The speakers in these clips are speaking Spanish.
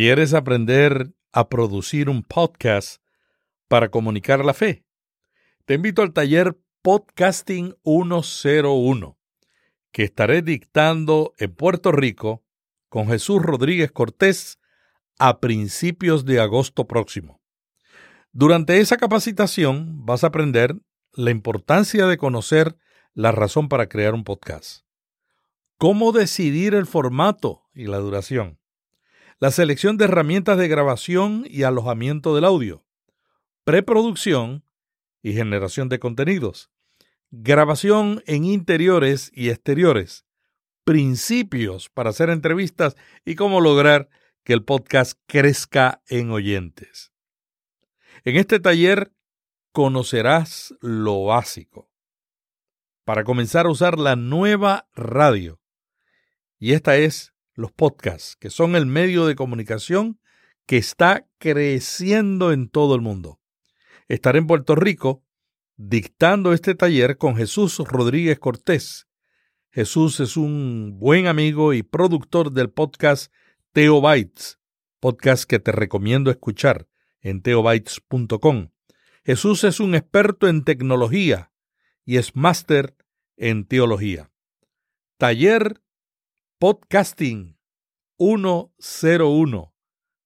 ¿Quieres aprender a producir un podcast para comunicar la fe? Te invito al taller Podcasting 101, que estaré dictando en Puerto Rico con Jesús Rodríguez Cortés a principios de agosto próximo. Durante esa capacitación vas a aprender la importancia de conocer la razón para crear un podcast, cómo decidir el formato y la duración, la selección de herramientas de grabación y alojamiento del audio, preproducción y generación de contenidos, grabación en interiores y exteriores, principios para hacer entrevistas y cómo lograr que el podcast crezca en oyentes. En este taller conocerás lo básico para comenzar a usar la nueva radio. Y esta es los podcasts, que son el medio de comunicación que está creciendo en todo el mundo. Estaré en Puerto Rico dictando este taller con Jesús Rodríguez Cortés. Jesús es un buen amigo y productor del podcast Teo Bytes, podcast que te recomiendo escuchar en teobytes.com. Jesús es un experto en tecnología y es máster en teología. Taller Podcasting 101,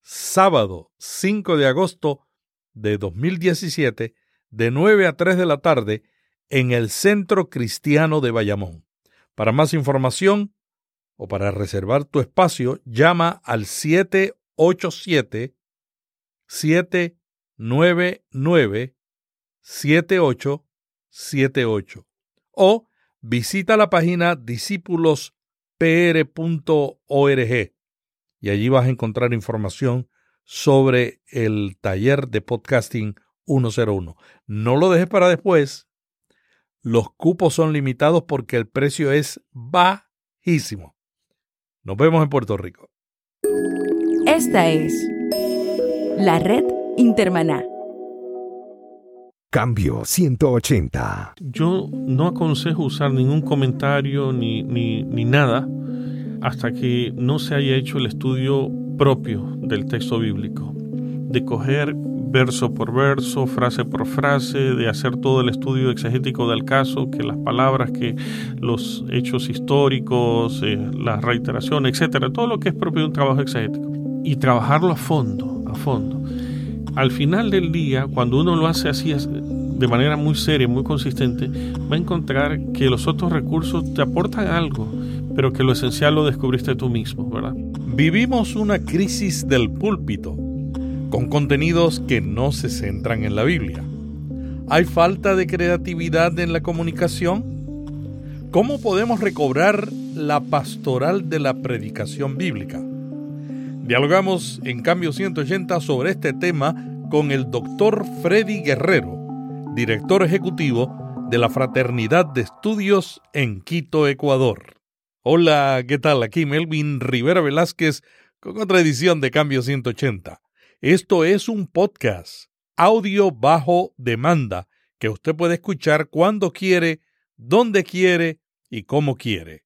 sábado 5 de agosto de 2017, de 9 a 3 de la tarde, en el Centro Cristiano de Bayamón. Para más información o para reservar tu espacio, llama al 787 799 7878 o visita la página discípulos pr.org y allí vas a encontrar información sobre el taller de podcasting 101. No lo dejes para después. Los cupos son limitados porque el precio es bajísimo. Nos vemos en Puerto Rico. Esta es la red Intermaná. Cambio 180. Yo no aconsejo usar ningún comentario ni, ni, ni, nada hasta que no se haya hecho el estudio propio del texto bíblico, de coger verso por verso, frase por frase, de hacer todo el estudio exegético del caso, que las palabras, que los hechos históricos, eh, la reiteración, etcétera, todo lo que es propio de un trabajo exegético, y trabajarlo a fondo, a fondo. Al final del día, cuando uno lo hace así de manera muy seria, muy consistente, va a encontrar que los otros recursos te aportan algo, pero que lo esencial lo descubriste tú mismo, ¿verdad? Vivimos una crisis del púlpito, con contenidos que no se centran en la Biblia. ¿Hay falta de creatividad en la comunicación? ¿Cómo podemos recobrar la pastoral de la predicación bíblica? Dialogamos en Cambio 180 sobre este tema con el doctor Freddy Guerrero, director ejecutivo de la Fraternidad de Estudios en Quito, Ecuador. Hola, ¿qué tal? Aquí Melvin Rivera Velázquez con otra edición de Cambio 180. Esto es un podcast, audio bajo demanda, que usted puede escuchar cuando quiere, donde quiere y como quiere.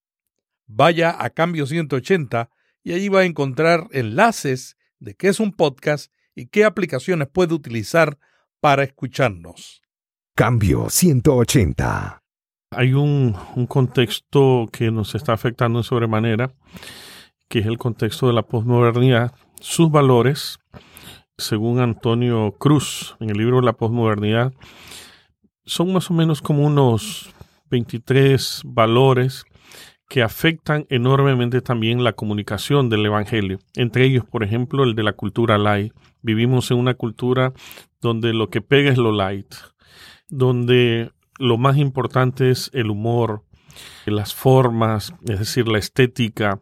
Vaya a Cambio 180 y allí va a encontrar enlaces de qué es un podcast y qué aplicaciones puede utilizar para escucharnos. Cambio 180. Hay un, contexto que nos está afectando en sobremanera, que es el contexto de la posmodernidad. Sus valores, según Antonio Cruz, en el libro La posmodernidad, son más o menos como unos 23 valores que afectan enormemente también la comunicación del Evangelio. Entre ellos, por ejemplo, el de la cultura light. Vivimos en una cultura donde lo que pega es lo light, donde lo más importante es el humor, las formas, es decir, la estética,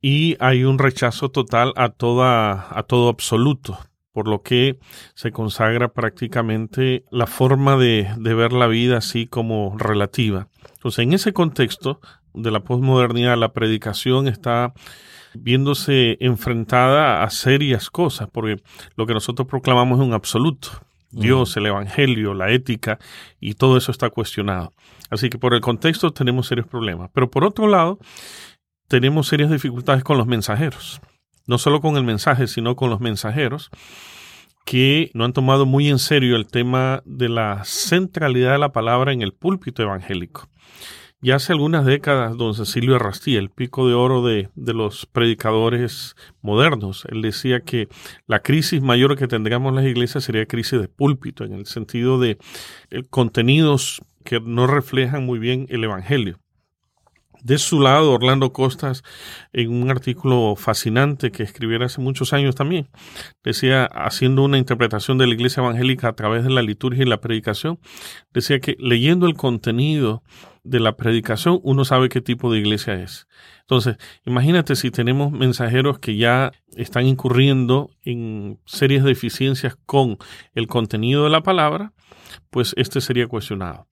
y hay un rechazo total a toda a todo absoluto por lo que se consagra prácticamente la forma de, de, ver la vida así como relativa. Entonces, en ese contexto de la posmodernidad, la predicación está viéndose enfrentada a serias cosas, porque lo que nosotros proclamamos es un absoluto. Dios, el Evangelio, la ética, y todo eso está cuestionado. Así que por el contexto tenemos serios problemas. Pero por otro lado, tenemos serias dificultades con los mensajeros no solo con el mensaje, sino con los mensajeros, que no han tomado muy en serio el tema de la centralidad de la palabra en el púlpito evangélico. Ya hace algunas décadas, don Cecilio Arrastía, el pico de oro de, de, los predicadores modernos, él decía que la crisis mayor que tendríamos las iglesias sería crisis de púlpito, en el sentido de eh, contenidos que no reflejan muy bien el Evangelio. De su lado, Orlando Costas, en un artículo fascinante que escribiera hace muchos años también, decía, haciendo una interpretación de la iglesia evangélica a través de la liturgia y la predicación, decía que leyendo el contenido de la predicación, uno sabe qué tipo de iglesia es. Entonces, imagínate si tenemos mensajeros que ya están incurriendo en serias deficiencias con el contenido de la palabra, pues este sería cuestionado.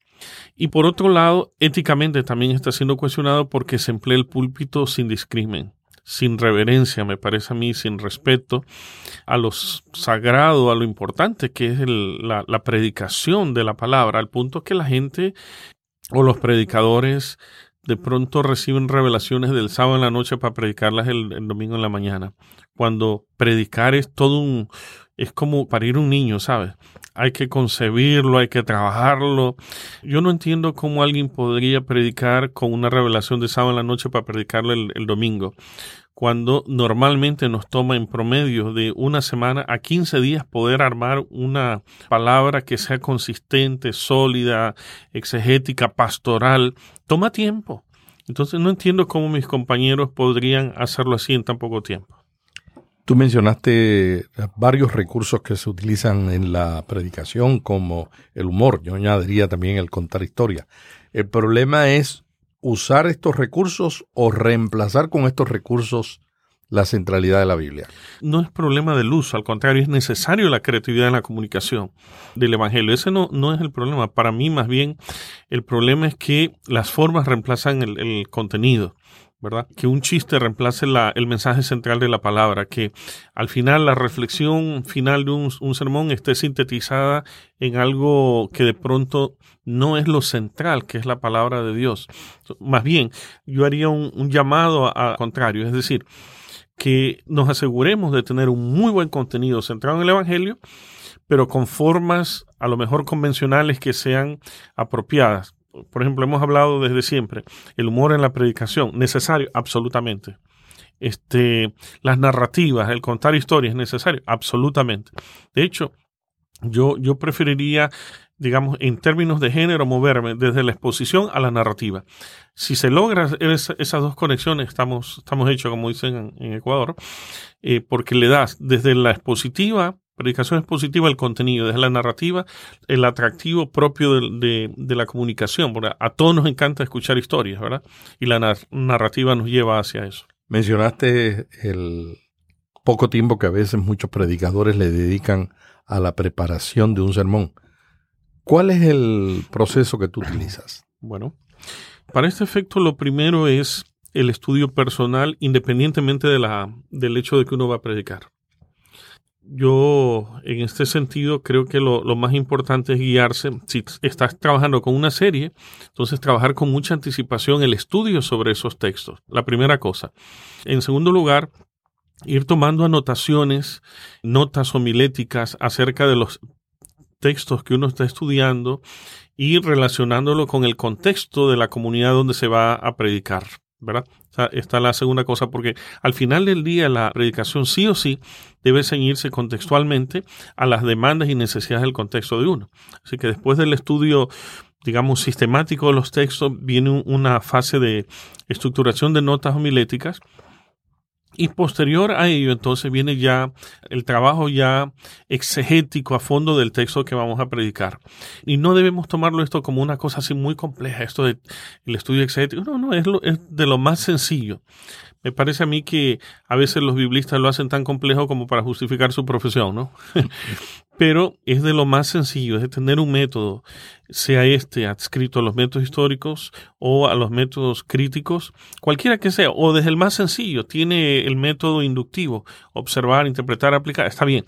Y por otro lado, éticamente también está siendo cuestionado porque se emplea el púlpito sin discrimen, sin reverencia, me parece a mí, sin respeto a lo sagrado, a lo importante que es la, la predicación de la palabra, al punto que la gente o los predicadores de pronto reciben revelaciones del sábado en la noche para predicarlas el, el, domingo en la mañana. Cuando predicar es todo un, es como parir un niño, ¿sabes? Hay que concebirlo, hay que trabajarlo. Yo no entiendo cómo alguien podría predicar con una revelación de sábado en la noche para predicarlo el, el domingo cuando normalmente nos toma en promedio de una semana a 15 días poder armar una palabra que sea consistente, sólida, exegética, pastoral, toma tiempo. Entonces no entiendo cómo mis compañeros podrían hacerlo así en tan poco tiempo. Tú mencionaste varios recursos que se utilizan en la predicación, como el humor. Yo añadiría también el contar historia. El problema es usar estos recursos o reemplazar con estos recursos la centralidad de la Biblia. No es problema del uso, al contrario, es necesario la creatividad en la comunicación del Evangelio. Ese no, no es el problema. Para mí, más bien, el problema es que las formas reemplazan el contenido. ¿Verdad? Que un chiste reemplace la, el mensaje central de la palabra, que al final la reflexión final de un, un, sermón esté sintetizada en algo que de pronto no es lo central, que es la palabra de Dios. Más bien, yo haría un, un llamado al contrario, es decir, que nos aseguremos de tener un muy buen contenido centrado en el Evangelio, pero con formas a lo mejor convencionales que sean apropiadas por ejemplo, hemos hablado desde siempre, el humor en la predicación, necesario, absolutamente. Este, las narrativas, el contar historias, necesario, absolutamente. De hecho, yo, yo preferiría, digamos, en términos de género, moverme desde la exposición a la narrativa. Si se logra esas dos conexiones, estamos, estamos hechos, como dicen en, Ecuador, eh, porque le das desde la expositiva Predicación expositiva, el contenido, desde la narrativa, el atractivo propio de, de, la comunicación. Porque a todos nos encanta escuchar historias, ¿verdad? Y la narrativa nos lleva hacia eso. Mencionaste el poco tiempo que a veces muchos predicadores le dedican a la preparación de un sermón. ¿Cuál es el proceso que tú utilizas? Bueno, para este efecto lo primero es el estudio personal independientemente de la, del hecho de que uno va a predicar yo en este sentido creo que lo, más importante es guiarse. Si estás trabajando con una serie, entonces trabajar con mucha anticipación el estudio sobre esos textos. La primera cosa. En segundo lugar, ir tomando anotaciones, notas homiléticas acerca de los textos que uno está estudiando y relacionándolo con el contexto de la comunidad donde se va a predicar. ¿verdad? Esta es la segunda cosa, porque al final del día la predicación sí o sí debe ceñirse contextualmente a las demandas y necesidades del contexto de uno. Así que después del estudio, digamos, sistemático de los textos, viene una fase de estructuración de notas homiléticas y posterior a ello, entonces viene ya el trabajo ya exegético a fondo del texto que vamos a predicar. Y no debemos tomarlo esto como una cosa así muy compleja, esto del el estudio exegético. No, no, es, lo, es de lo más sencillo. Me parece a mí que a veces los biblistas lo hacen tan complejo como para justificar su profesión, ¿no? Pero es de lo más sencillo, es de tener un método, sea este adscrito a los métodos históricos o a los métodos críticos, cualquiera que sea, o desde el más sencillo, tiene el método inductivo, observar, interpretar, aplicar, está bien.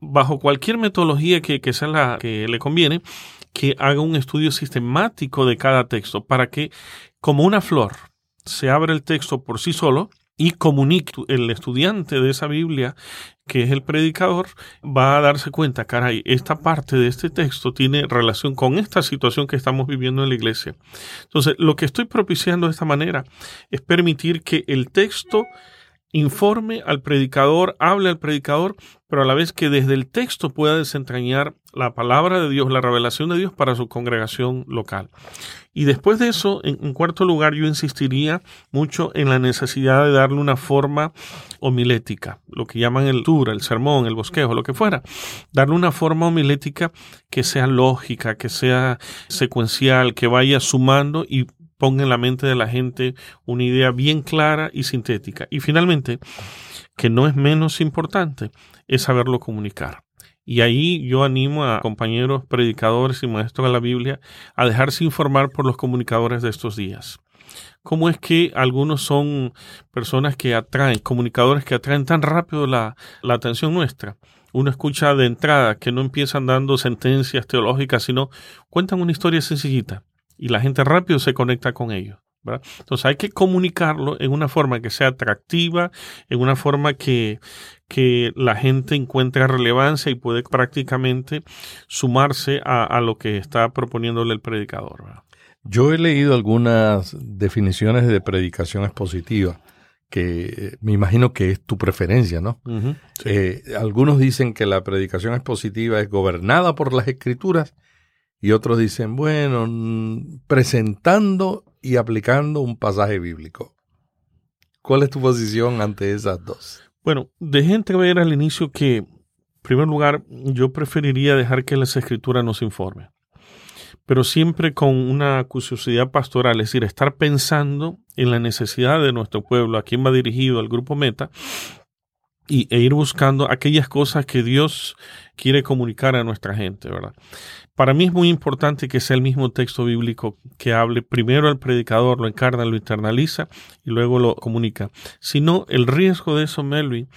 Bajo cualquier metodología que, que sea la que le conviene, que haga un estudio sistemático de cada texto para que, como una flor, se abre el texto por sí solo, y comunique. El estudiante de esa Biblia, que es el predicador, va a darse cuenta, caray, esta parte de este texto tiene relación con esta situación que estamos viviendo en la iglesia. Entonces, lo que estoy propiciando de esta manera es permitir que el texto informe al predicador, hable al predicador, pero a la vez que desde el texto pueda desentrañar la palabra de Dios, la revelación de Dios para su congregación local. Y después de eso, en, cuarto lugar, yo insistiría mucho en la necesidad de darle una forma homilética, lo que llaman el tour, el sermón, el bosquejo, lo que fuera. Darle una forma homilética que sea lógica, que sea secuencial, que vaya sumando y ponga en la mente de la gente una idea bien clara y sintética. Y finalmente, que no es menos importante, es saberlo comunicar. Y ahí yo animo a compañeros predicadores y maestros de la Biblia a dejarse informar por los comunicadores de estos días. ¿Cómo es que algunos son personas que atraen, comunicadores que atraen tan rápido la, la atención nuestra? Uno escucha de entrada que no empiezan dando sentencias teológicas, sino cuentan una historia sencillita y la gente rápido se conecta con ellos. Entonces hay que comunicarlo en una forma que sea atractiva, en una forma que, que la gente encuentre relevancia y puede prácticamente sumarse a, lo que está proponiéndole el predicador. Yo he leído algunas definiciones de predicación expositiva que me imagino que es tu preferencia, ¿no? Eh, algunos dicen que la predicación expositiva es gobernada por las escrituras y otros dicen, bueno, presentando y aplicando un pasaje bíblico. ¿Cuál es tu posición ante esas dos? Bueno, dejé entrever al inicio que, en primer lugar, yo preferiría dejar que las escrituras nos informen, pero siempre con una curiosidad pastoral, es decir, estar pensando en la necesidad de nuestro pueblo, a quién va dirigido el grupo Meta, y, e ir buscando aquellas cosas que Dios quiere comunicar a nuestra gente, ¿verdad? Para mí es muy importante que sea el mismo texto bíblico que hable primero al predicador, lo encarna, lo internaliza y luego lo comunica. Si no, el riesgo de eso, Melvin,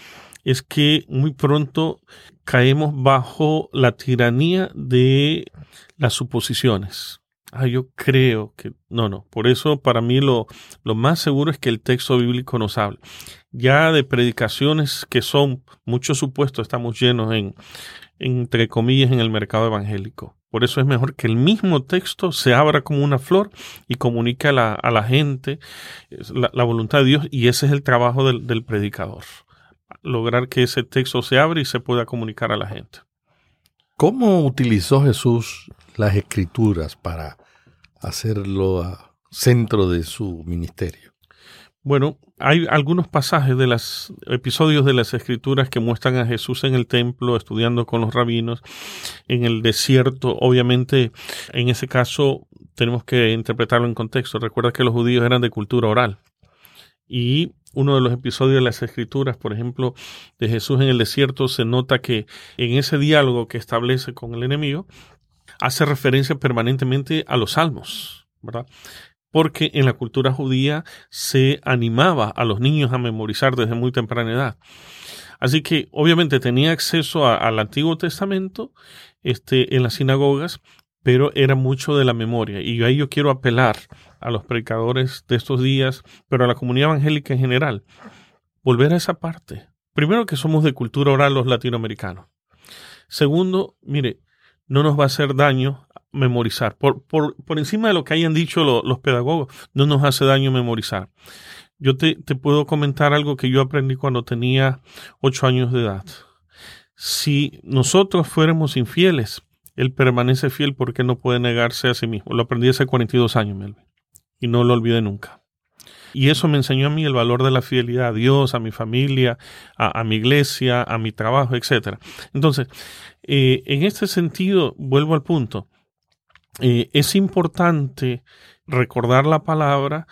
es que muy pronto caemos bajo la tiranía de las suposiciones. Ah, yo creo que no, no. Por eso para mí lo, lo más seguro es que el texto bíblico nos hable. Ya de predicaciones que son muchos supuestos estamos llenos en, entre comillas, en el mercado evangélico. Por eso es mejor que el mismo texto se abra como una flor y comunique a la, a la gente la, voluntad de Dios y ese es el trabajo del, del predicador. Lograr que ese texto se abra y se pueda comunicar a la gente. ¿Cómo utilizó Jesús las escrituras para hacerlo centro de su ministerio? Bueno, hay algunos pasajes de los episodios de las escrituras que muestran a Jesús en el templo, estudiando con los rabinos, en el desierto. Obviamente, en ese caso, tenemos que interpretarlo en contexto. Recuerda que los judíos eran de cultura oral. Y uno de los episodios de las escrituras, por ejemplo, de Jesús en el desierto, se nota que en ese diálogo que establece con el enemigo, hace referencia permanentemente a los salmos, ¿verdad? Porque en la cultura judía se animaba a los niños a memorizar desde muy temprana edad. Así que obviamente tenía acceso al Antiguo Testamento este, en las sinagogas, pero era mucho de la memoria. Y ahí yo quiero apelar a los predicadores de estos días, pero a la comunidad evangélica en general, volver a esa parte. Primero que somos de cultura oral los latinoamericanos. Segundo, mire, no nos va a hacer daño memorizar. Por, por, por encima de lo que hayan dicho los pedagogos, no nos hace daño memorizar. Yo te, te puedo comentar algo que yo aprendí cuando tenía ocho años de edad. Si nosotros fuéramos infieles, él permanece fiel porque no puede negarse a sí mismo. Lo aprendí hace 42 años, Melvin, y no lo olvidé nunca. Y eso me enseñó a mí el valor de la fidelidad a Dios, a mi familia, a, mi iglesia, a mi trabajo, etc. Entonces, eh, en este sentido, vuelvo al punto. Eh, es importante recordar la palabra,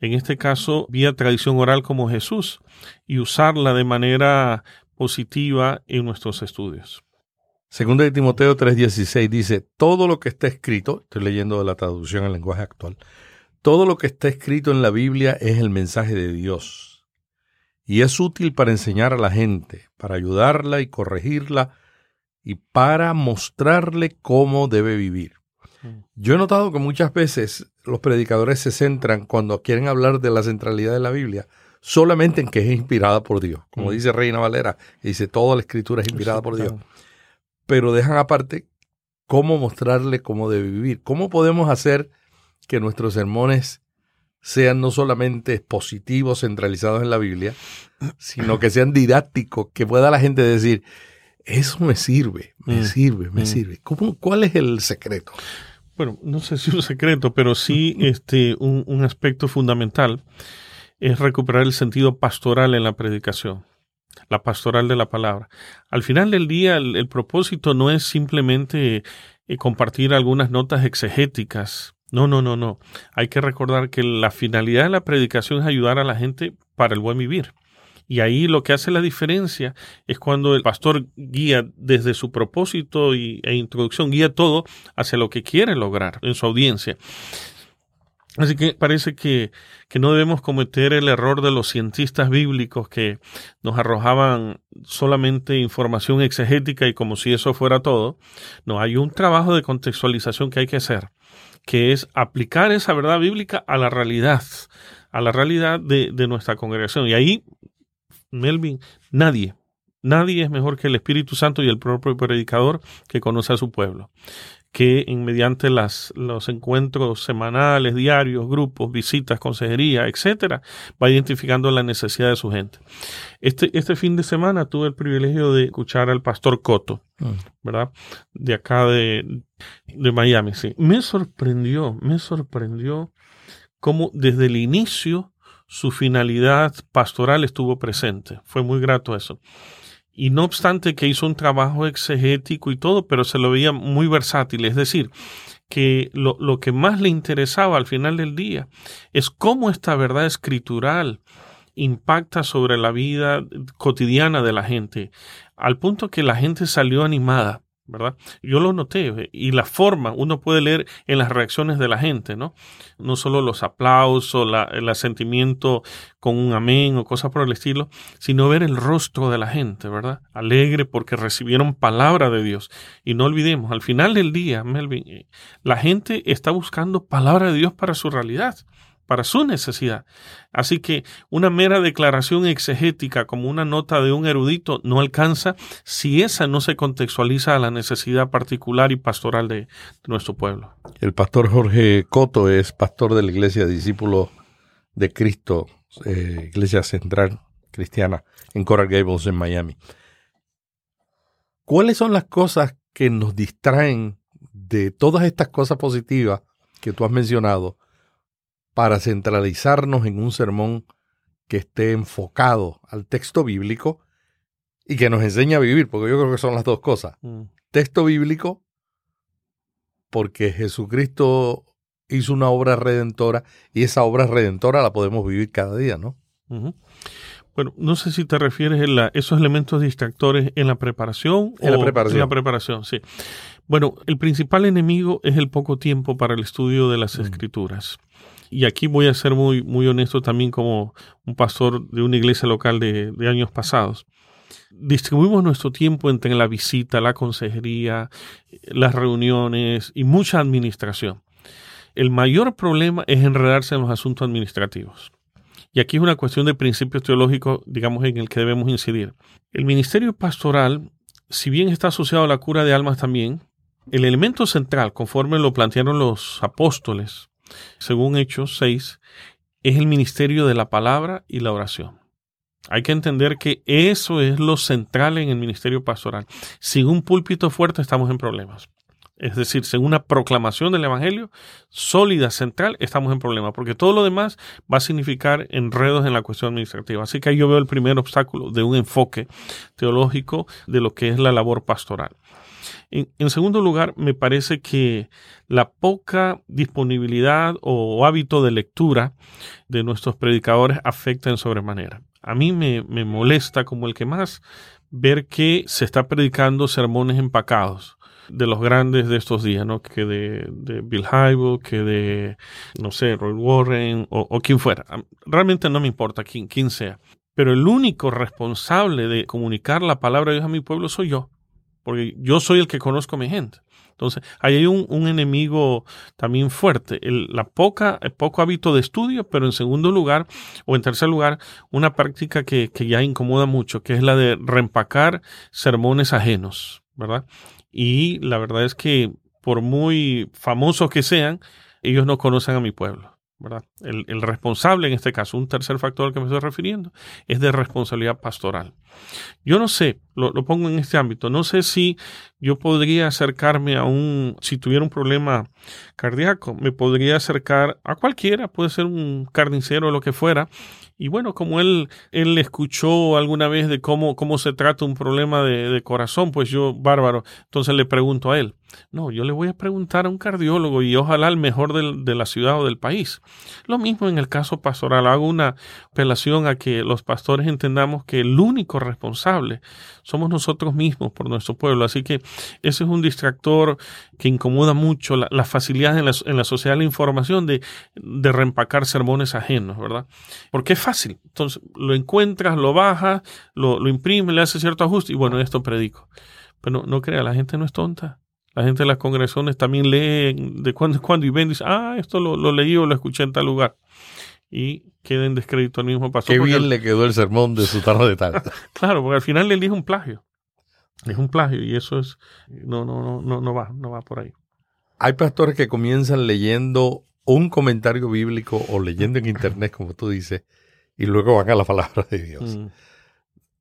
en este caso vía tradición oral como Jesús, y usarla de manera positiva en nuestros estudios. Segunda de Timoteo 3:16 dice, todo lo que está escrito, estoy leyendo la traducción en lenguaje actual, todo lo que está escrito en la Biblia es el mensaje de Dios y es útil para enseñar a la gente, para ayudarla y corregirla y para mostrarle cómo debe vivir. Yo he notado que muchas veces los predicadores se centran, cuando quieren hablar de la centralidad de la Biblia, solamente en que es inspirada por Dios. Como Mm. dice Reina Valera, que dice toda la escritura es inspirada por Dios. Pero dejan aparte cómo mostrarle cómo debe vivir. ¿Cómo podemos hacer que nuestros sermones sean no solamente expositivos, centralizados en la Biblia, sino que sean didácticos, que pueda la gente decir, eso me sirve, me Mm. sirve, me Mm. sirve. ¿Cómo, ¿Cuál es el secreto? Bueno, no sé si un secreto, pero sí este, un, un aspecto fundamental es recuperar el sentido pastoral en la predicación, la pastoral de la palabra. Al final del día, el, el propósito no es simplemente eh, compartir algunas notas exegéticas. No, no, no, no. Hay que recordar que la finalidad de la predicación es ayudar a la gente para el buen vivir. Y ahí lo que hace la diferencia es cuando el pastor guía desde su propósito y, e introducción, guía todo hacia lo que quiere lograr en su audiencia. Así que parece que, que no debemos cometer el error de los cientistas bíblicos que nos arrojaban solamente información exegética y como si eso fuera todo. No, hay un trabajo de contextualización que hay que hacer, que es aplicar esa verdad bíblica a la realidad, a la realidad de, de nuestra congregación. Y ahí, Melvin, nadie, nadie es mejor que el Espíritu Santo y el propio predicador que conoce a su pueblo que mediante las, los encuentros semanales, diarios, grupos, visitas, consejería, etcétera, va identificando la necesidad de su gente. Este, este fin de semana tuve el privilegio de escuchar al pastor Coto, ¿verdad? De acá de, de Miami, sí. Me sorprendió, me sorprendió cómo desde el inicio su finalidad pastoral estuvo presente. Fue muy grato eso. Y no obstante que hizo un trabajo exegético y todo, pero se lo veía muy versátil. Es decir, que lo, lo, que más le interesaba al final del día es cómo esta verdad escritural impacta sobre la vida cotidiana de la gente, al punto que la gente salió animada. ¿Verdad? Yo lo noté y la forma uno puede leer en las reacciones de la gente, ¿no? No solo los aplausos, la, el asentimiento con un amén o cosas por el estilo, sino ver el rostro de la gente, ¿verdad? Alegre porque recibieron palabra de Dios. Y no olvidemos, al final del día, Melvin, la gente está buscando palabra de Dios para su realidad para su necesidad. Así que una mera declaración exegética como una nota de un erudito no alcanza si esa no se contextualiza a la necesidad particular y pastoral de, nuestro pueblo. El pastor Jorge Coto es pastor de la iglesia Discípulos de Cristo, eh, iglesia central cristiana en Coral Gables, en Miami. ¿Cuáles son las cosas que nos distraen de todas estas cosas positivas que tú has mencionado para centralizarnos en un sermón que esté enfocado al texto bíblico y que nos enseñe a vivir, porque yo creo que son las dos cosas. Mm. Texto bíblico, porque Jesucristo hizo una obra redentora y esa obra redentora la podemos vivir cada día, ¿no? Uh -huh. Bueno, no sé si te refieres a esos elementos distractores en la preparación en o la preparación. en la preparación, sí. Bueno, el principal enemigo es el poco tiempo para el estudio de las mm. escrituras. Y aquí voy a ser muy, muy honesto también como un pastor de una iglesia local de, de años pasados. Distribuimos nuestro tiempo entre la visita, la consejería, las reuniones y mucha administración. El mayor problema es enredarse en los asuntos administrativos. Y aquí es una cuestión de principios teológicos, digamos, en el que debemos incidir. El ministerio pastoral, si bien está asociado a la cura de almas también, el elemento central, conforme lo plantearon los apóstoles, según Hechos 6, es el ministerio de la palabra y la oración. Hay que entender que eso es lo central en el ministerio pastoral. Sin un púlpito fuerte estamos en problemas. Es decir, sin una proclamación del Evangelio sólida, central, estamos en problemas, porque todo lo demás va a significar enredos en la cuestión administrativa. Así que ahí yo veo el primer obstáculo de un enfoque teológico de lo que es la labor pastoral. En, segundo lugar, me parece que la poca disponibilidad o hábito de lectura de nuestros predicadores afecta en sobremanera. A mí me, me molesta como el que más ver que se está predicando sermones empacados de los grandes de estos días, ¿no? Que de, de Bill Hybel, que de, no sé, Roy Warren o, o quien fuera. Realmente no me importa quién, quién sea. Pero el único responsable de comunicar la palabra de Dios a mi pueblo soy yo. Porque yo soy el que conozco a mi gente. Entonces, ahí hay un, enemigo también fuerte, el, la poca, el poco hábito de estudio, pero en segundo lugar, o en tercer lugar, una práctica que, que ya incomoda mucho, que es la de reempacar sermones ajenos, ¿verdad? Y la verdad es que por muy famosos que sean, ellos no conocen a mi pueblo. ¿Verdad? El, responsable, en este caso, un tercer factor al que me estoy refiriendo, es de responsabilidad pastoral. Yo no sé, lo, lo, pongo en este ámbito, no sé si yo podría acercarme a un, si tuviera un problema cardíaco, me podría acercar a cualquiera, puede ser un carnicero o lo que fuera, y bueno, como él, él escuchó alguna vez de cómo, cómo se trata un problema de, de, corazón, pues yo, bárbaro, entonces le pregunto a él. No, yo le voy a preguntar a un cardiólogo y ojalá al mejor del, de la ciudad o del país. Lo mismo en el caso pastoral. Hago una apelación a que los pastores entendamos que el único responsable somos nosotros mismos por nuestro pueblo. Así que ese es un distractor que incomoda mucho la, la facilidad en la, sociedad de la información de, de reempacar sermones ajenos, ¿verdad? Porque es fácil. Entonces lo encuentras, lo bajas, lo, lo imprimes, le haces cierto ajuste y bueno, esto predico. Pero no, no crea, la gente no es tonta. La gente de las congregaciones también lee de cuando en cuando y ven y dice, ah, esto lo, lo, leí o lo escuché en tal lugar. Y queda en descrédito al mismo pastor. Qué bien le quedó el sermón de su tarde de tal. claro, porque al final le elige un plagio. Es un plagio y eso es, no, no, no, no, no va, no va por ahí. Hay pastores que comienzan leyendo un comentario bíblico o leyendo en internet, como tú dices, y luego van a la palabra de Dios. Mm.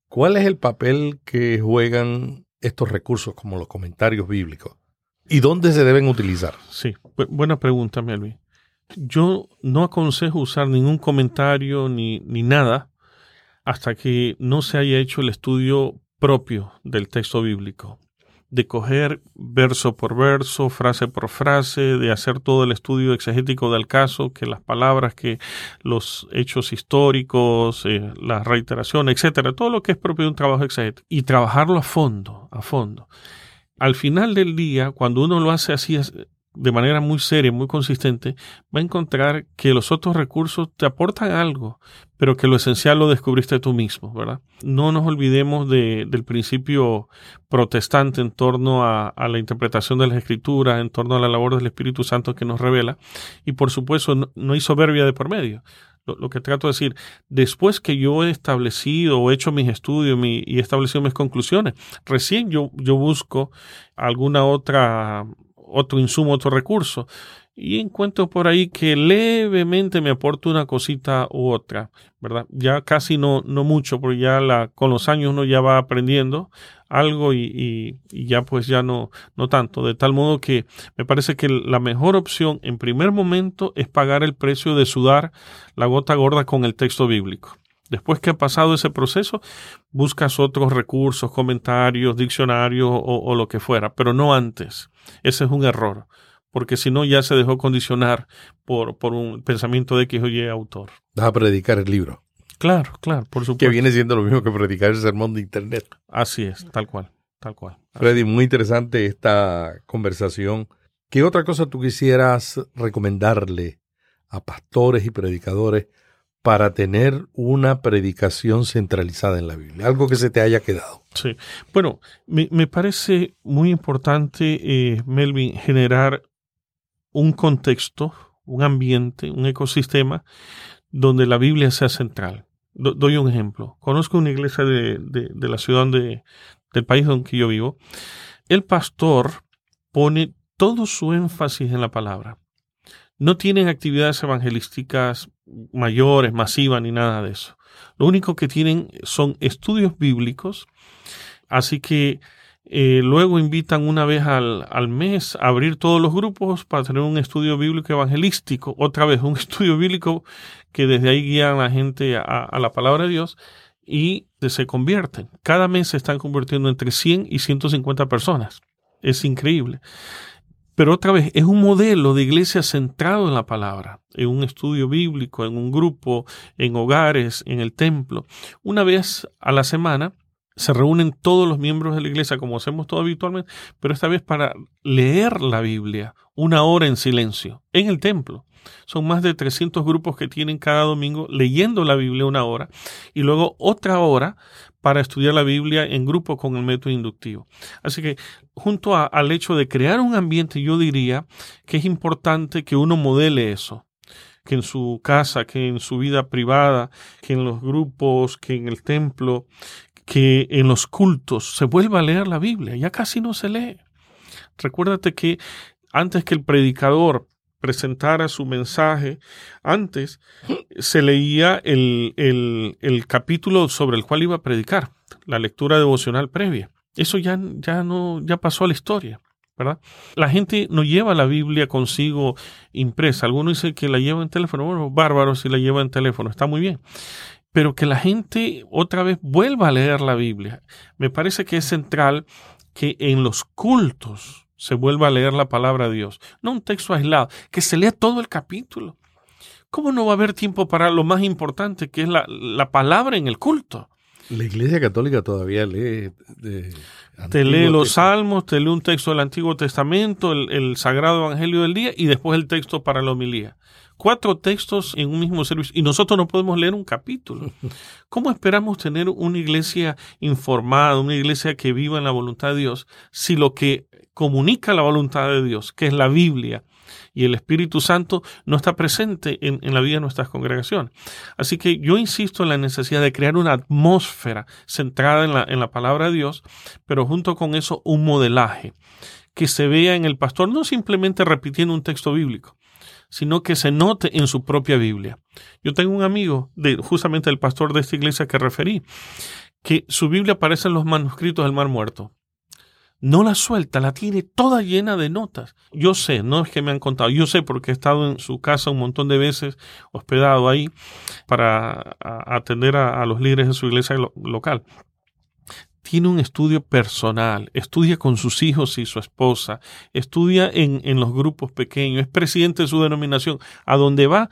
¿Cuál es el papel que juegan estos recursos como los comentarios bíblicos? ¿Y dónde se deben utilizar? Sí, bu buena pregunta, Melvin. Yo no aconsejo usar ningún comentario ni, ni nada hasta que no se haya hecho el estudio propio del texto bíblico de coger verso por verso, frase por frase, de hacer todo el estudio exegético del caso, que las palabras, que los hechos históricos, eh, la reiteración, etcétera, todo lo que es propio de un trabajo exegético, y trabajarlo a fondo, a fondo. Al final del día, cuando uno lo hace así de manera muy seria, muy consistente, va a encontrar que los otros recursos te aportan algo, pero que lo esencial lo descubriste tú mismo, ¿verdad? No nos olvidemos de, del principio protestante en torno a, la interpretación de las escrituras, en torno a la labor del Espíritu Santo que nos revela, y por supuesto no, no hay soberbia de por medio. Lo, lo, que trato de decir, después que yo he establecido o he hecho mis estudios mi, y he establecido mis conclusiones, recién yo, yo busco alguna otra otro insumo, otro recurso. Y encuentro por ahí que levemente me aporta una cosita u otra, ¿verdad? Ya casi no, no mucho, porque ya la, con los años uno ya va aprendiendo algo y, y, ya pues ya no, no tanto. De tal modo que me parece que la mejor opción en primer momento es pagar el precio de sudar la gota gorda con el texto bíblico. Después que ha pasado ese proceso, buscas otros recursos, comentarios, diccionarios o, o, lo que fuera, pero no antes. Ese es un error, porque si no ya se dejó condicionar por, por un pensamiento de X o Y autor. Vas a predicar el libro. Claro, claro, por supuesto. Que viene siendo lo mismo que predicar el sermón de Internet. Así es, tal cual, tal cual. Freddy, muy interesante esta conversación. ¿Qué otra cosa tú quisieras recomendarle a pastores y predicadores para tener una predicación centralizada en la Biblia? Algo que se te haya quedado. Sí. Bueno, me, me parece muy importante, eh, Melvin, generar un contexto, un ambiente, un ecosistema donde la Biblia sea central. Do, doy un ejemplo. Conozco una iglesia de, de, de la ciudad donde, del país donde yo vivo. El pastor pone todo su énfasis en la palabra. No tienen actividades evangelísticas mayores, masivas, ni nada de eso. Lo único que tienen son estudios bíblicos, así que eh, luego invitan una vez al, al, mes a abrir todos los grupos para tener un estudio bíblico evangelístico, otra vez un estudio bíblico que desde ahí guía a la gente a, a la palabra de Dios y se convierten. Cada mes se están convirtiendo entre 100 y 150 personas. Es increíble. Pero otra vez, es un modelo de iglesia centrado en la palabra, en un estudio bíblico, en un grupo, en hogares, en el templo. Una vez a la semana se reúnen todos los miembros de la iglesia, como hacemos todo habitualmente, pero esta vez para leer la Biblia, una hora en silencio, en el templo. Son más de 300 grupos que tienen cada domingo leyendo la Biblia una hora y luego otra hora para estudiar la Biblia en grupo con el método inductivo. Así que junto al hecho de crear un ambiente, yo diría que es importante que uno modele eso que en su casa, que en su vida privada, que en los grupos, que en el templo, que en los cultos se vuelva a leer la Biblia. Ya casi no se lee. Recuérdate que antes que el predicador presentara su mensaje, antes se leía el, el, capítulo sobre el cual iba a predicar, la lectura devocional previa. Eso ya, ya no, ya pasó a la historia. ¿verdad? La gente no lleva la Biblia consigo impresa. Algunos dicen que la lleva en teléfono. Bueno, bárbaro si la lleva en teléfono. Está muy bien. Pero que la gente otra vez vuelva a leer la Biblia. Me parece que es central que en los cultos se vuelva a leer la palabra de Dios. No un texto aislado, que se lea todo el capítulo. ¿Cómo no va a haber tiempo para lo más importante, que es la, palabra en el culto? La Iglesia Católica todavía lee. te lee los salmos, te lee un texto del Antiguo Testamento, el, el, Sagrado Evangelio del día y después el texto para la homilía. Cuatro textos en un mismo servicio y nosotros no podemos leer un capítulo. ¿Cómo esperamos tener una iglesia informada, una iglesia que viva en la voluntad de Dios, si lo que comunica la voluntad de Dios, que es la Biblia, y el Espíritu Santo no está presente en, la vida de nuestras congregaciones. Así que yo insisto en la necesidad de crear una atmósfera centrada en la, en la palabra de Dios, pero junto con eso un modelaje que se vea en el pastor no simplemente repitiendo un texto bíblico, sino que se note en su propia Biblia. Yo tengo un amigo, de, justamente el pastor de esta iglesia que referí, que su Biblia aparece en los manuscritos del Mar Muerto no la suelta, la tiene toda llena de notas. Yo sé, no es que me han contado, yo sé porque he estado en su casa un montón de veces hospedado ahí para atender a, los líderes de su iglesia local. Tiene un estudio personal, estudia con sus hijos y su esposa, estudia en, en los grupos pequeños, es presidente de su denominación. A donde va,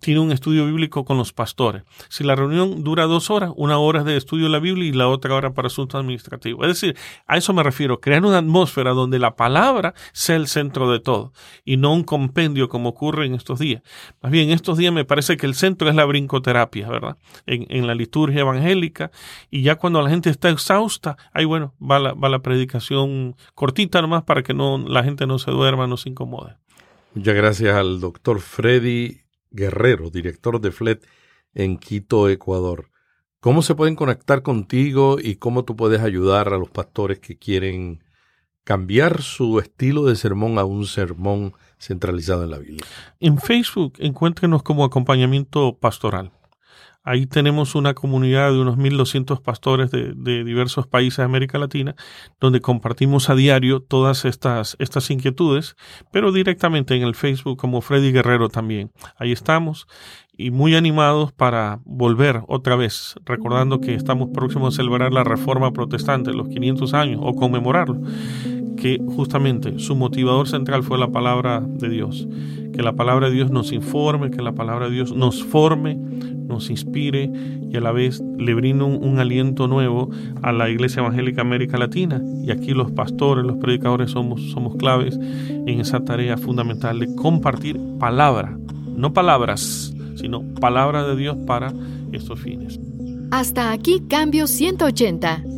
tiene un estudio bíblico con los pastores. Si la reunión dura dos horas, una hora de estudio de la Biblia y la otra hora para asuntos administrativos. Es decir, a eso me refiero, crear una atmósfera donde la palabra sea el centro de todo y no un compendio como ocurre en estos días. Más bien, en estos días me parece que el centro es la brincoterapia, ¿verdad? En, la liturgia evangélica y ya cuando la gente está exhausta, ahí bueno, va la, predicación cortita nomás para que la gente no se duerma, no se incomode. Muchas gracias al doctor Freddy Guerrero, director de FLET en Quito, Ecuador. ¿Cómo se pueden conectar contigo y cómo tú puedes ayudar a los pastores que quieren cambiar su estilo de sermón a un sermón centralizado en la Biblia? En Facebook encuéntrenos como acompañamiento pastoral. Ahí tenemos una comunidad de unos 1.200 pastores de, diversos países de América Latina, donde compartimos a diario todas estas, estas inquietudes, pero directamente en el Facebook como Freddy Guerrero también. Ahí estamos y muy animados para volver otra vez, recordando que estamos próximos a celebrar la Reforma Protestante, los 500 años, o conmemorarlo que justamente su motivador central fue la palabra de Dios. Que la palabra de Dios nos informe, que la palabra de Dios nos forme, nos inspire y a la vez le brinde un, aliento nuevo a la Iglesia Evangélica América Latina. Y aquí los pastores, los predicadores somos, somos claves en esa tarea fundamental de compartir palabra, no palabras, sino palabra de Dios para estos fines. Hasta aquí Cambio 180.